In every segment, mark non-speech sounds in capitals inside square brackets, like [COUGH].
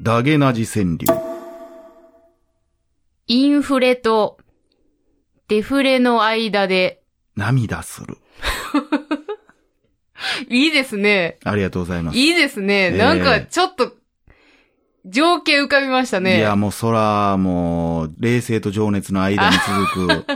ダゲナジ川柳。インフレとデフレの間で、涙する。[LAUGHS] いいですね。ありがとうございます。いいですね。ええなんか、ちょっと、情景浮かびましたね。いや、もうそら、もう、冷静と情熱の間に [LAUGHS] 続く、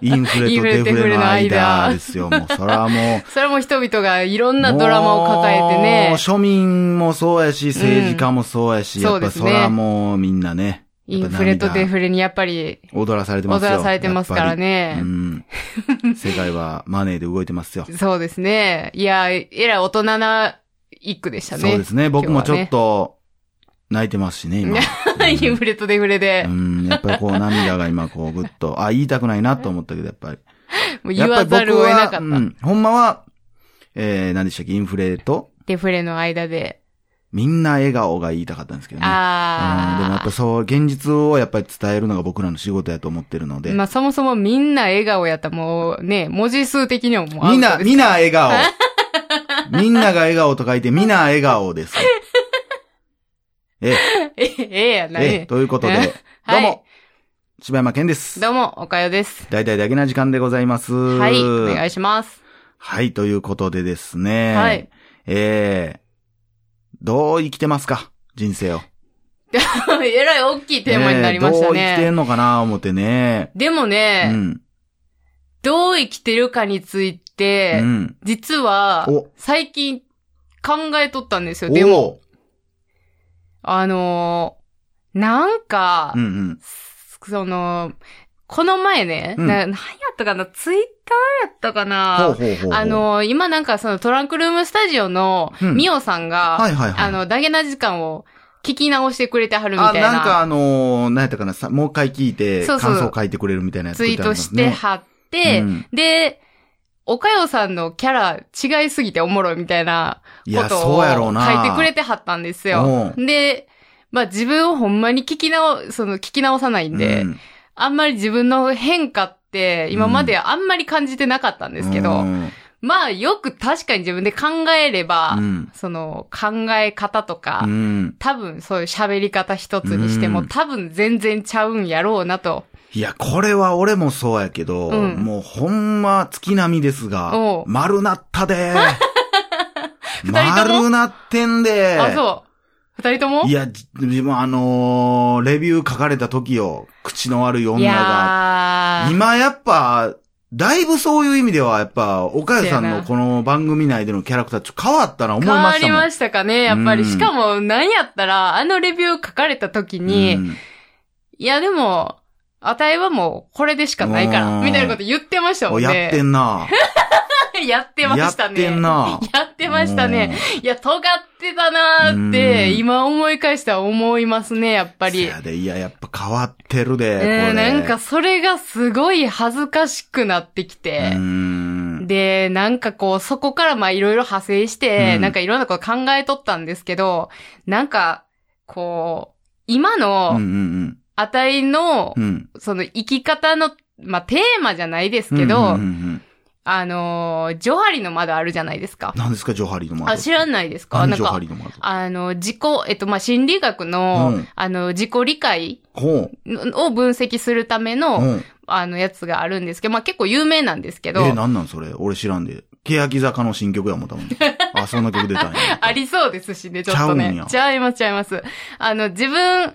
インフレとデフレの間ですよ。もう、そらもう、それも人々がいろんなドラマを抱えてねもう。庶民もそうやし、政治家もそうやし、やっぱうんそうですねそらもうみんなね。インフレとデフレにやっぱり踊らされてますよ。踊らされてますからねうん。[LAUGHS] 世界はマネーで動いてますよ。そうですね。いや、えらい大人な一句でしたね。そうですね。僕もちょっ今と、泣いてますしね、今。[LAUGHS] インフレとデフレでう、ん、やっぱりこう涙が今こうぐっと、[LAUGHS] あ、言いたくないなと思ったけど、やっぱり。[LAUGHS] もう言わざるを得なかった。うん、ほんまは、えー、何でしたっけ、インフレと、デフレの間で。みんな笑顔が言いたかったんですけどね。うん、でもやあっぱそう、現実をやっぱり伝えるのが僕らの仕事やと思ってるので。あ。まあそもそもみんな笑顔やったらもうね、文字数的にももうみんな、みんな笑顔。みんなが笑顔と書いて、みんな笑顔です。ええ、え、[LAUGHS] ええやなええ、ね。ということで、えどはいうも、柴山健です。どうも、おかよです。大体だけな時間でございます。はい、お願いします。はい、ということでですね。はい。ええどう生きてますか？人生を。[LAUGHS] えらい大きいテーマになりましたええどう生きてね。んのかな思ってね。でもうね、ん。どう生きてるかについて、うん。実はお、最近考えとったんですよ。でも、おあのーなんか、うんうん。その、この前ね、うんな、なんやったかな？ツイッターやったかな？ほうほうほう。あ、のー今なんかそのトランクルームスタジオのうんミオさんが、はいはいはい。あの、ダゲな時間を聞き直してくれてはるみあ、たいな。なんかあのー、何やったかな、さもう一回聞いて、そうそう感想書いてくれるみたいなやつツイートしてはって、うんで、おかよさんのキャラ違いすぎておもろいみたいなことを。書いてくれてはったんですよ。で、まあ自分をほんまに聞き直、その聞き直さないんで、うんあんまり自分の変化って今まであんまり感じてなかったんですけど、うんまあよく確かに自分で考えれば、うんその考え方とか、うん。多分そういう喋り方一つにしても、うん多分全然ちゃうんやろうなと。いや、これは俺もそうやけど、うん。もうほんま月並みですが丸なったで。[LAUGHS] 丸なってんで。あ、そう。二人とも？いや、じ自分あのーレビュー書かれた時よ、口の悪いい女が。今やっぱ、だいぶそういう意味では、やっぱ、岡谷さんのこの番組内でのキャラクターちょっと変わったな思い変ましたもん。わりましたかね、やっぱり。うん。しかも、なんやったら、あのレビュー書かれた時に、うん。いやでも、あたいはもう、これでしかないかうら、んみたいなこと言ってましたもんね。お [LAUGHS] やってんな。やってましたね。やってんなやってましたね。いや、尖ってたなーって、うん今思い返しては思いますね、やっぱり。せやで、いや、やっぱ変わってるで、こえれ。ー、なんかそれがすごい恥ずかしくなってきて。うん。で、なんかこう、そこからまあいろいろ派生して、うんなんかいろんなこと考えとったんですけど、なんか、こう、今うんうの、んあたいのうん。う、ん。その生き方の、まあテーマじゃないですけど、うんうんうんうんあのー、ジョハリの窓あるじゃないですか。何ですか、ジョハリの窓。あ、知らないですか？なんか何ジョハリ、の窓？あの、自己、えっと、まあ、心理学の、うんあの、自己理解ほを分析するためう。の、うん。あの、やつがあるんですけど、まあ、結構有名なんですけど、えー、なんなんそれ？俺知らんで。欅坂の新曲やもん。[LAUGHS] あ、そんな曲出たんや。ありそうですしね、ちょっとね。ちゃいます、ちゃいます。あの、自分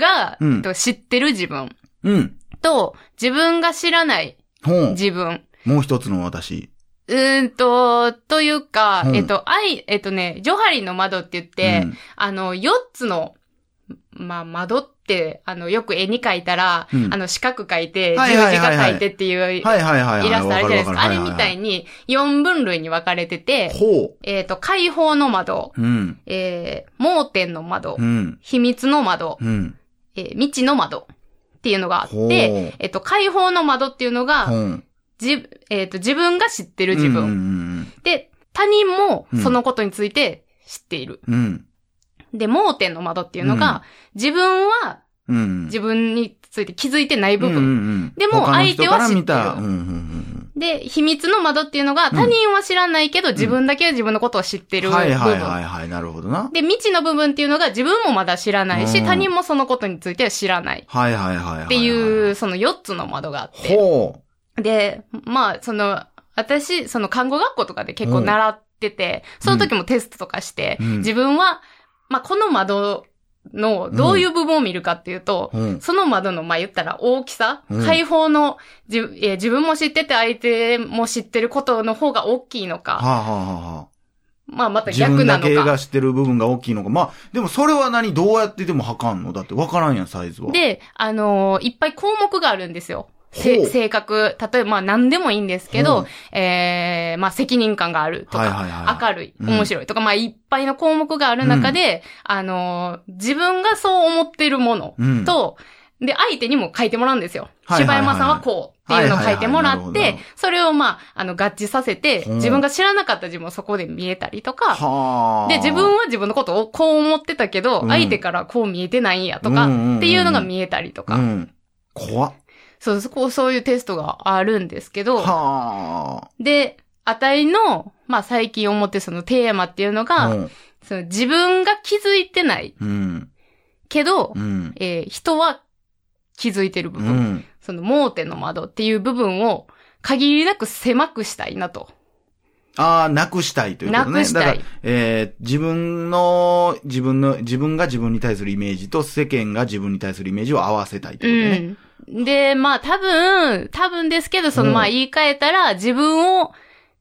が、うんえっと知ってる自分うん。と、自分が知らない。自分。もう一つの私。うーんと、というか、うんえっと、愛、えっとね、ジョハリの窓って言って、うんあの、4つの、まあ、窓って、あの、よく絵に描いたら、うんあの、四角描いて、十はい字架描いてっていうイ。ラストあるじゃないですか。あれみたいに4分類に分かれてて、ほえっと、解放の窓、う。うん。えー、盲点の窓う、ん。秘密の窓、うん。えー未知の窓っていうのがあって、えっと、解放の窓っていうのが。じ、えっと、自分が知ってる自分。うんうんで、他人もうんそのことについて知っている。うん。うん。で、盲点の窓っていうのが、自分はうん。自分について気づいてない部分。うんうんうんでも相手は知ってるたうんうんうんで、秘密の窓っていうのが、他人は知らないけど、自分だけは自分のことを知ってる部分。はいはいはいはい、なるほどな。で、未知の部分っていうのが自分もまだ知らないし、うん他人もそのことについては知らない。はいはいはい。っていう、その4つの窓があって。ほで、まあ、その、私、その看護学校とかで結構習ってて、その時もテストとかして、うん自分は、まあ、この窓のどういう部分を見るかっていうと、う。うん。その窓の、まあ、言ったら大きさ、うん開放の自,、えー自分も知ってて相手も知ってることの方が大きいのか、はあ、はあはあはあ、まあ、また自分だけ逆なのか。が知ってる部分が大きいのか。まあ、でもそれは何どうやってでも測んの？だって分からんやん、サイズは。、で、あのーいっぱい項目があるんですよ。性格。例えば、まあ何でもいいんですけどほう、えー、まあ責任感があるとか、はいはいはい明るい、うん。面白いとか、まあいっぱいの項目がある中で、あのー自分がそう思ってるものうん。と、で、相手にも書いてもらうんですよ。はいはいはい柴山さんはこうっていうのを書いてもらってそれをまあ、あの、合致させて、う。ん自分が知らなかった自分をそこで見えたりとか、はあ。で、自分は自分のことをこう思ってたけど、うん。相手からこう見えてないんやとか、うんうんうんっていうのが見えたりとか、うん。怖っ。そう、そこ、そういうテストがあるんですけど、はで、値の、まあ最近思ってるそのテーマっていうのあ。が、うん。その自分が気づいてないうん。けど、うん。えー人は気づいてる部う分、ん。その盲点の窓っていう部分を限りなく狭くしたいなと。ああ、なくしたいということね。なくしたいだから、えー、自分の、自分の、自分が自分に対するイメージと世間が自分に対するイメージを合わせたいってことね。うん。で、まあ多分、多分ですけど、そのうんまあ言い換えたら、自分を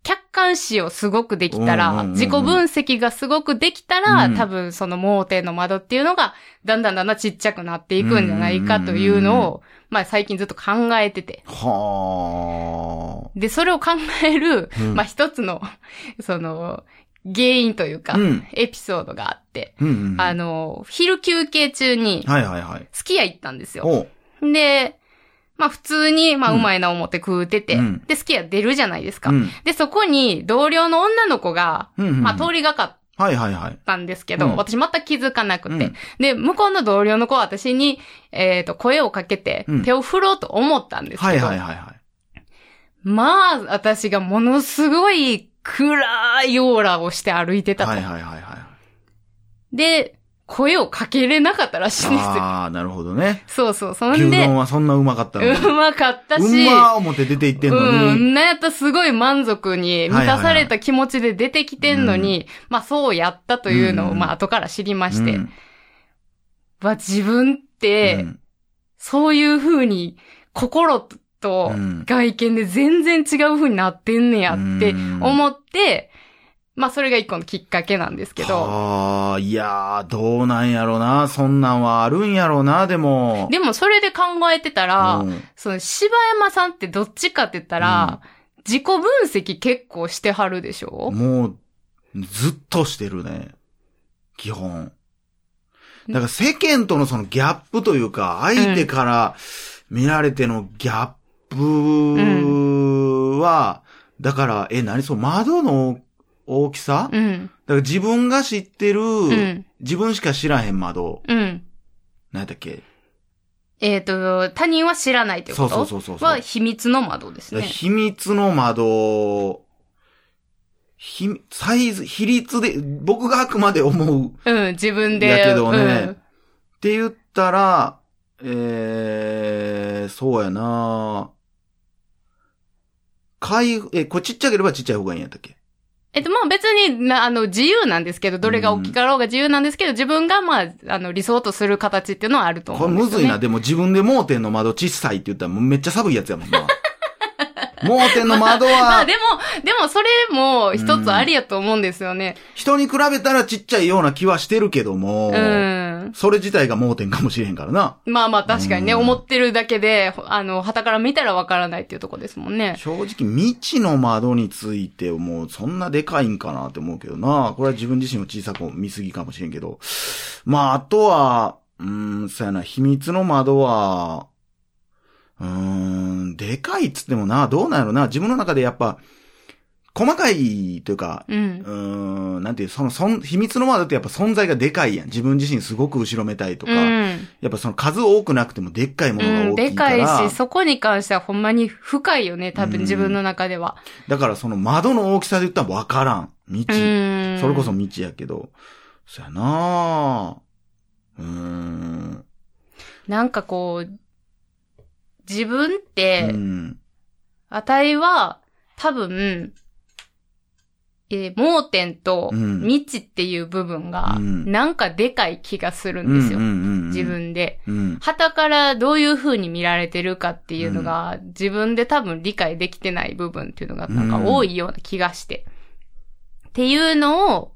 客観視をすごくできたら、うんうんうんうん自己分析がすごくできたら、うん多分その盲点の窓っていうのが、だんだんだんだんちっちゃくなっていくんじゃないかというのを、まあ最近ずっと考えてて。はで、それを考える、うんまあ一つの、その、原因というか、うんエピソードがあって、あ。うんうんうん。あの、昼休憩中に、はいはいはい。すき家行ったんですよ。で、まあ普通に、まあううんまいな思って食うてて、うんで、すき家出るじゃないですか。うん。で、そこに同僚の女の子が、うんうんうんまあ通りがかっはいはいはい。たんですけど、うん私全く気づかなくて。うんで、向こうの同僚の子は私に、えっ、と、声をかけてうん、手を振ろうと思ったんですけど、はいはいはいはい。まあ、私がものすごい暗いオーラをして歩いてたと。はいはいはいはい。で、声をかけれなかったらしいんですよ。ああ、なるほどね。そうそう。そん牛で、丼はそんなうまかったのに。うまかったし、うまー思って出て行ってんのうに。ん。なんやったらすごい満足に満たされた気持ちで出てきてんのに、まあそうやったというのを、うんまあ後から知りまして、うんまあ自分って、うんそういう風に心とうん外見で全然違う風になってんねやってうん思って、まあそれが一個のきっかけなんですけど、ああ、いやー、どうなんやろな。そんなんはあるんやろな、でも。でもそれで考えてたら、うんその柴山さんってどっちかって言ったら、自己分析結構してはるでしょ？もう、ずっとしてるね。基本。だから世間とのそのギャップというか、相手から見られてのギャップは、だから、え、何そう、窓の大きさ、だかうん。ら自分が知ってる、うん。自分しか知らへん窓、うん。何だっけ？えっ、と、他人は知らないってこと？そうそうそうそうは秘密の窓ですね。秘密の窓、ひ、サイズ、比率で、僕があくまで思ううん、自分で。やけどねうんって言ったら、えー、そうやな開、え、これちっちゃければちっちゃい方がいいんやったっけ？えっと、まあ別にな、あの、自由なんですけど、どれが大きかろうが自由なんですけど、自分がまあ、あの、理想とする形っていうのはあると思こうんですよ、ね。れむずいな。でも自分で盲点の窓小さいって言ったらめっちゃ寒いやつやもんな。盲点の窓 [LAUGHS] まあは、でも、でもそれも一つありやと思うんですよね。人に比べたらちっちゃいような気はしてるけども、うん。それ自体が盲点かもしれへんからな。まあまあ確かにね、うん思ってるだけで、あの、旗から見たらわからないっていうとこですもんね。正直未知の窓についてもうそんなでかいんかなって思うけどな。これは自分自身を小さく見すぎかもしれんけど。まあ、あとは、うーん、そうやな、秘密の窓は、うーん、でかいっつってもな、どうなんやろな。自分の中でやっぱ、細かいというか、うんう。ーん、なんていう、その、そん、秘密の窓ってやっぱ存在がでかいやん。自分自身すごく後ろめたいとか、うん。やっぱその数多くなくてもでっかいものがうん、大きでいから、かいし、そこに関してはほんまに深いよね、多うん分自分の中では。だからその窓の大きさで言ったらわからん。道。うん。それこそ道やけど、そやなぁ。うーん。なんかこう、自分って、うん。あたいは、多分、えー盲点とうん未知っていう部分が、うんなんかでかい気がするんですよ。自。分で。うん。旗からどういう風に見られてるかっていうのが、自分で多分理解できてない部分っていうのがなんか多いような気がして。っていうのを、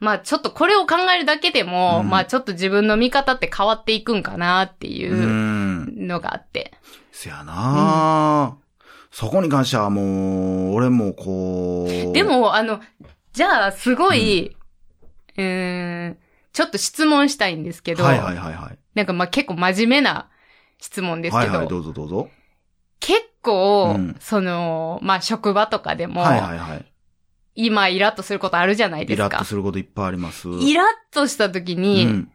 まあちょっとこれを考えるだけでも、うんまあちょっと自分の見方って変わっていくんかなっていううんのがあって。せやなぁ。そこに関してはもう、俺もこう。で、も、あの、じゃあ、すごい、うーん、ちょっと質問したいんですけど、はいはいはいはい。なんかまあ結構真面目な質問ですけど、はいはい、どうぞどうぞ。結構、うんその、まあ職場とかでも、はいはいはい。今イラッとすることあるじゃないですかイラッと。することいっぱいあります。イラッとした時に、うん。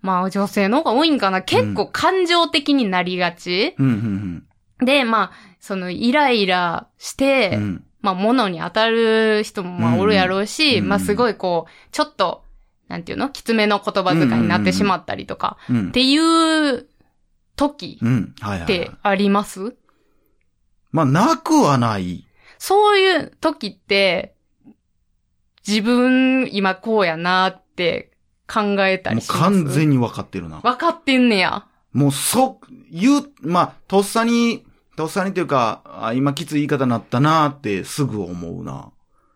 まあ女性の方が多いんかな結構感情的になりがち、うん、うん、で、まあ、そのイライラして、うん。うん。まあ、物に当たる人もまあうんおるやろうし、うんまあ、すごいこう、ちょっと、なんていうの？きつめの言葉遣いになってしまったりとか、うんっ。ていう時うん。はいはいはい。ってあります？まあ、なくはない。そういう時って、自分今こうやなって考えたもうりします？完全に分かってるな。分かってんねや。もうそ、言う、まあ、とっさに、とっさにというか、あ今きつい言い方になったなってすぐ思うな。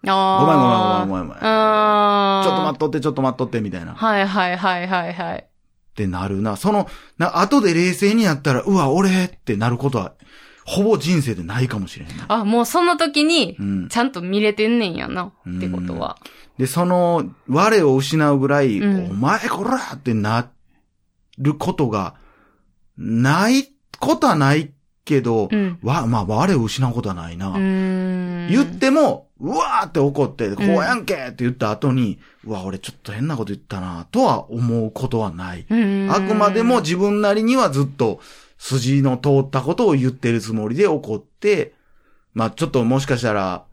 あごめんごめんあごめんごめんごめん。ちあょっと待っとって、ちょっと待っとって、みたいな。っはいはいはいはいはい。てなるな。その、な、後で冷静になったら、うわ、俺ってなることは、ほぼ人生でないかもしれんな。あ、もうその時にう、ん。ちゃんと見れてんねんやな。ってことは。で、その、我を失うぐらい、うんお前こらってなることが、ないことはないけど、うん。わ、まあ、我を失うことはないな。言っても、うわーって怒って、こうやんけって言った後に、うわ、俺ちょっと変なこと言ったな、とは思うことはない。うん、あくまでも自分なりにはずっと筋の通ったことを言ってるつもりで怒って、まあちょっともしかしたら、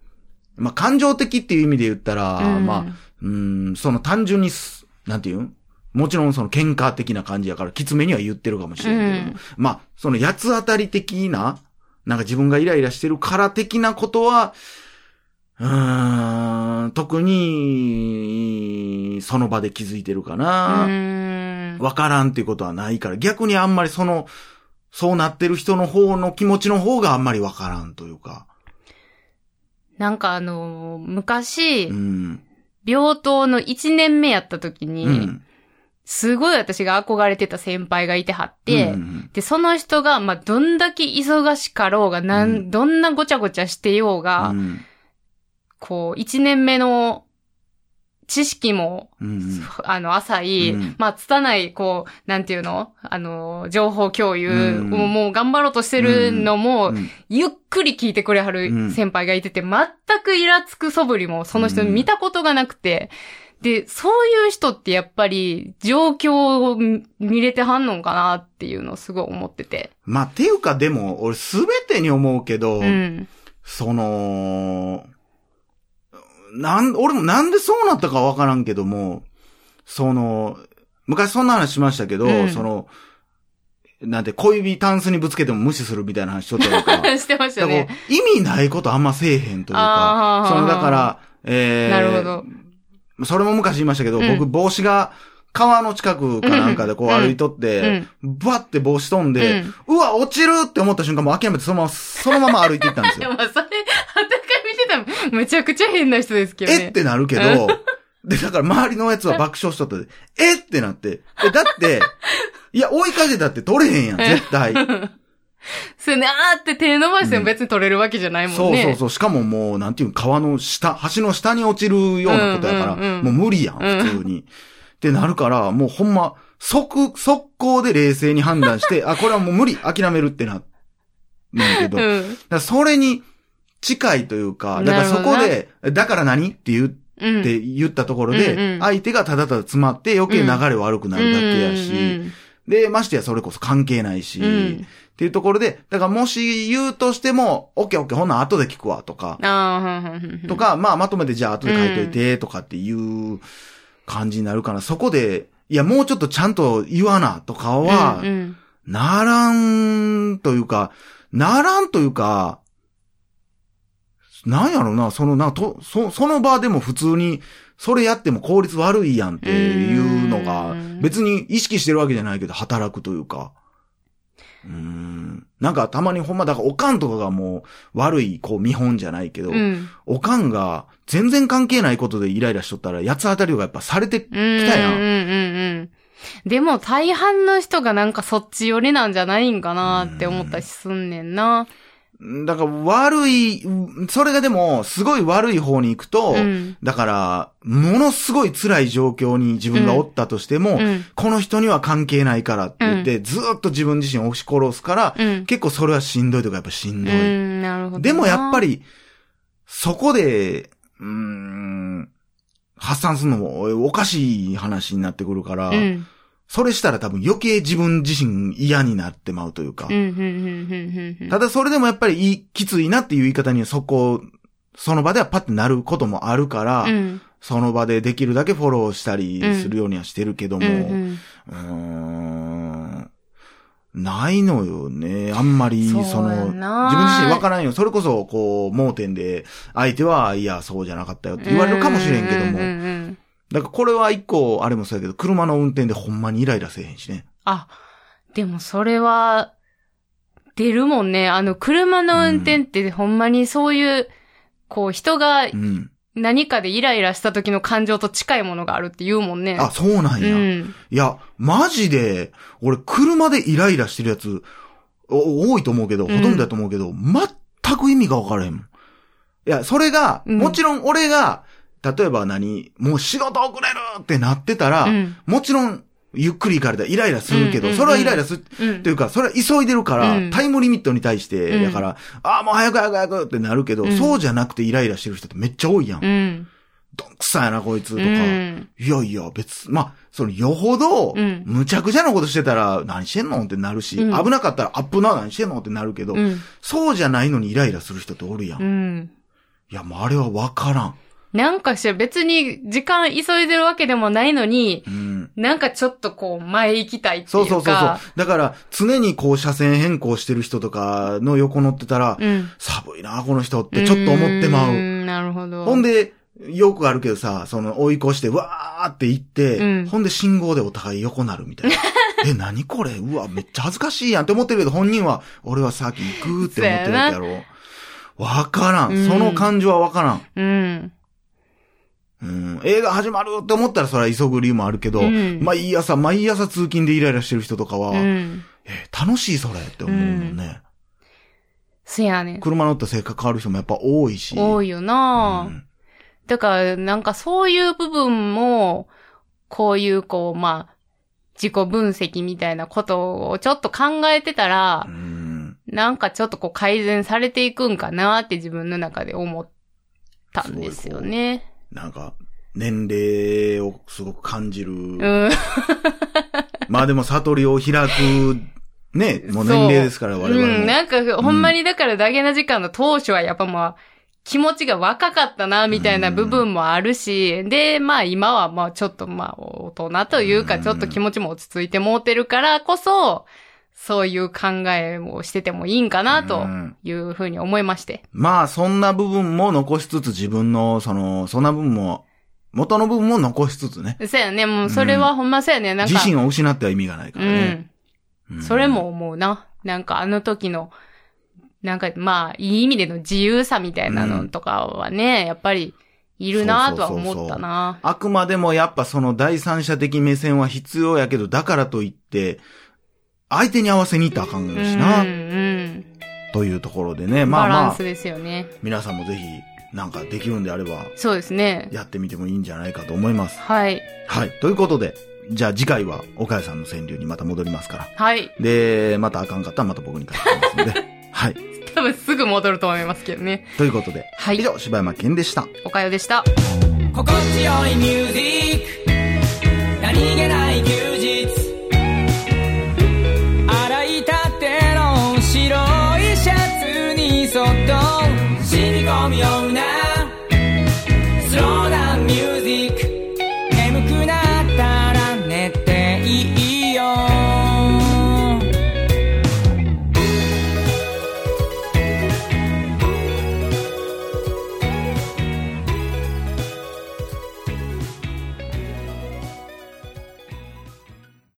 まあ感情的っていう意味で言ったら、うん。まあ、うん、その単純にす、なんていう？んもちろんその喧嘩的な感じやから、きつめには言ってるかもしれんけど、うん。まあ、その八つ当たり的な、なんか自分がイライラしてるから的なことは、うーん、特に、その場で気づいてるかうな。わからんっていうことはないから、逆にあんまりその、そうなってる人の方の気持ちの方があんまりわからんというか。なんかあのー昔、うん。病棟の1年目やった時に、うん。すごい私が憧れてた先輩がいてはって、うんで、その人が、まあ、どんだけ忙しかろうが、なん、うんどんなごちゃごちゃしてようが、うんこう、1年目の知識も、うんあの、浅い、うんまあ、拙い、こう、なんていうの？あの、情報共有うんをもう頑張ろうとしてるのも、うんゆっくり聞いてくれはうん。る先輩がいてて、全くイラつく素振りもその人見たことがなくて、で、そういう人ってやっぱり状況を見見れてはんのかなっていうのをすごい思ってて。まあ、っていうかでも、俺すべてに思うけど、うん。その、なん、俺もなんでそうなったかわからんけども、その、昔そんな話しましたけど、うん。その、なんて小指タンスにぶつけても無視するみたいな話しとったとか。[LAUGHS] してましたね。意味ないことあんませえへんというか、そのだから、えー、なるほど。それも昔言いましたけど、うん。僕帽子が川の近くかなんかでこううん。歩いとって、バッて帽子飛んで、うわ、落ちるって思った瞬間もう諦めてそのまま、そのまま歩いていったんですでよ。[LAUGHS] もそれ、はたか見てたら、むちゃくちゃ変な人ですけどね。えってなるけど、で、だから周りのやつは爆笑しとったで、えってなって、え、だって、いや、追いかけたって取れへんやん、絶対。[LAUGHS] それね、あーって手伸ばしても別に取れるわけじゃないもんね。そうそうそう。しかももう、なんていうの川の下、橋の下に落ちるようなことやから、うんうんうんもう無理やん、うん普通に。ってなるから、もうほんま、即、速攻で冷静に判断して、あ、これはもう無理、諦めるってな、なんけど、うん。らそれに近いというか、だからそこで、だから何？って言っうん。て言ったところでん、相手がただただ詰まって余計流れ悪くなるだけやし、で、ましてやそれこそ関係ないし、っていうところで、だからもし言うとしても、オッケーオッケー、ほんなん後で聞くわ、とか、と、か、まあまとめてじゃあ後で書いといて、とかっていう感じになるから、そこで、いや、もうちょっとちゃんと言わな、とかはならん、というか、ならんというか、なんやろな、その、な、と、そ、その場でも普通に、それやっても効率悪いやんっていうのがうん、別に意識してるわけじゃないけど、働くというか。うーん。なんかたまにほんま、だからおかんとかがもう悪い、こう見本じゃないけど、うん。おかんが全然関係ないことでイライラしとったら、八つ当たりがやっぱされてきたうん。やん。うんうんうん。でも大半の人がなんかそっち寄りなんじゃないんかなって思ったりすんねんな。だから悪い、うんそれがでも、すごい悪い方に行くと、うん。だから、ものすごい辛い状況に自分がおったとしても、うん。この人には関係ないからって言って、ずーっと自分自身を押し殺すから、うん。結構それはしんどいとかやっぱしんどい。うん、なるほどな。でもやっぱり、そこで、うーん、発散するのもおかしい話になってくるから、うん。それしたら多分余計自分自身嫌になってまうというか。ただそれでもやっぱりいいきついなっていう言い方にはそこ、その場ではパッてなることもあるから、うん。その場でできるだけフォローしたりするようにはしてるけども、ううんーん、ないのよね。あんまり、その、や自分な自身わからんよ。それこそ、こう、盲点で、相手は、いや、そうじゃなかったよって言われるかもしれんけども。うんうんうんだからこれは一個、あれもそうやけど、車の運転でほんまにイライラせえへんしね。あ、でもそれは、出るもんね。あの、車の運転ってほんまにそういう、こう、人がうん。何かでイライラした時の感情と近いものがあるって言うもんね。あ、そうなんや。うん。いや、マジで、俺、車でイライラしてるやつ、お多いと思うけど、うんほとんどだと思うけど、全く意味が分からへんもん。いや、それが、うんもちろん俺が、例えば何、もう仕事遅れるってなってたら、うん。もちろん、ゆっくり行かれたらイライラするけど、それはイライラする、うんというか、それは急いでるから、うんタイムリミットに対して、うんだから、ああ、もう早く早く早くってなるけど、うんそうじゃなくてイライラしてる人ってめっちゃ多いやん。うん。どんくさやな、こいつ、とか。うん。いやいや、別、まあ、その、よほど、うんむちゃくちゃなことしてたら、何してんのってなるし、うん危なかったら、アップな、何してんのってなるけど、うん。そうじゃないのにイライラする人っておるやん。いうん。や、もうあれはわからん。なんかして別に時間急いでるわけでもないのに、うん。なんかちょっとこう前行きたいっていうか。そうそうそうそう。だから、常にこう、車線変更してる人とかの横乗ってたら、うん。寒いな、この人ってちょっと思ってまう。んなるほど。ほんで、よくあるけどさ、その追い越して、わーって行って、うんほんで信号でお互い横なるみたいな。[LAUGHS] え、何これ？うわ、めっちゃ恥ずかしいやんって思ってるけど、本人は、俺は先行くって思ってるやろ。わからうんん。その感情はわからん。うん。うん。映画始まるって思ったらそれは急ぐ理由もあるけど、うん毎朝、毎朝通勤でイライラしてる人とかは、うん。え、楽しいそれって思うもんね。せやねん。車乗った性格変わる人もやっぱ多いし。い多いよな、うんだから、なんかそういう部分も、こういう、こう、まあ、自己分析みたいなことをちょっと考えてたらう、ん。なんかちょっとこう改善されていくんかなって自分の中で思ったんですよね。なんか、年齢をすごく感じる。うん。まあでも悟りを開く、ね、もう年齢ですから、我々も。うん、なんか、ほんまにだからダゲな時間の当初はやっぱまあ、気持ちが若かったな、みたいな部分もあるし、で、まあ今はまあちょっとまあ大人というかうんちょっと気持ちも落ち着いてもうてるからこそ、そういう考えをしててもいいんかな、とうんいうふうに思いまして。まあ、そんな部分も残しつつ自分の、その、そんな部分も、元の部分も残しつつね。そうやね、もうそれはほんまそうやね、なんか。自身を失っては意味がないからね。うん。うんそれも思うな。なんかあの時の、なんかまあ、いい意味での自由さみたいなのとかはね、やっぱりいるなとは思ったな。あくまでもやっぱその第三者的目線は必要やけど、だからといって、相手に合わせに行ったらあかんしな、うん、うん。というところでね。まあまあバランス、ですよね。皆さんもぜひ、なんかできるんであれば、そうですね。やってみてもいいんじゃないかと思います。はい。はい。ということで、じゃあ次回は岡谷さんの川柳にまた戻りますから。はい。で、またあかんかったらまた僕に書きますので。[LAUGHS] はい。多分すぐ戻ると思いますけどね。ということで、はい以上、柴山健でした。おかよでした。心地よいミュージック何気ない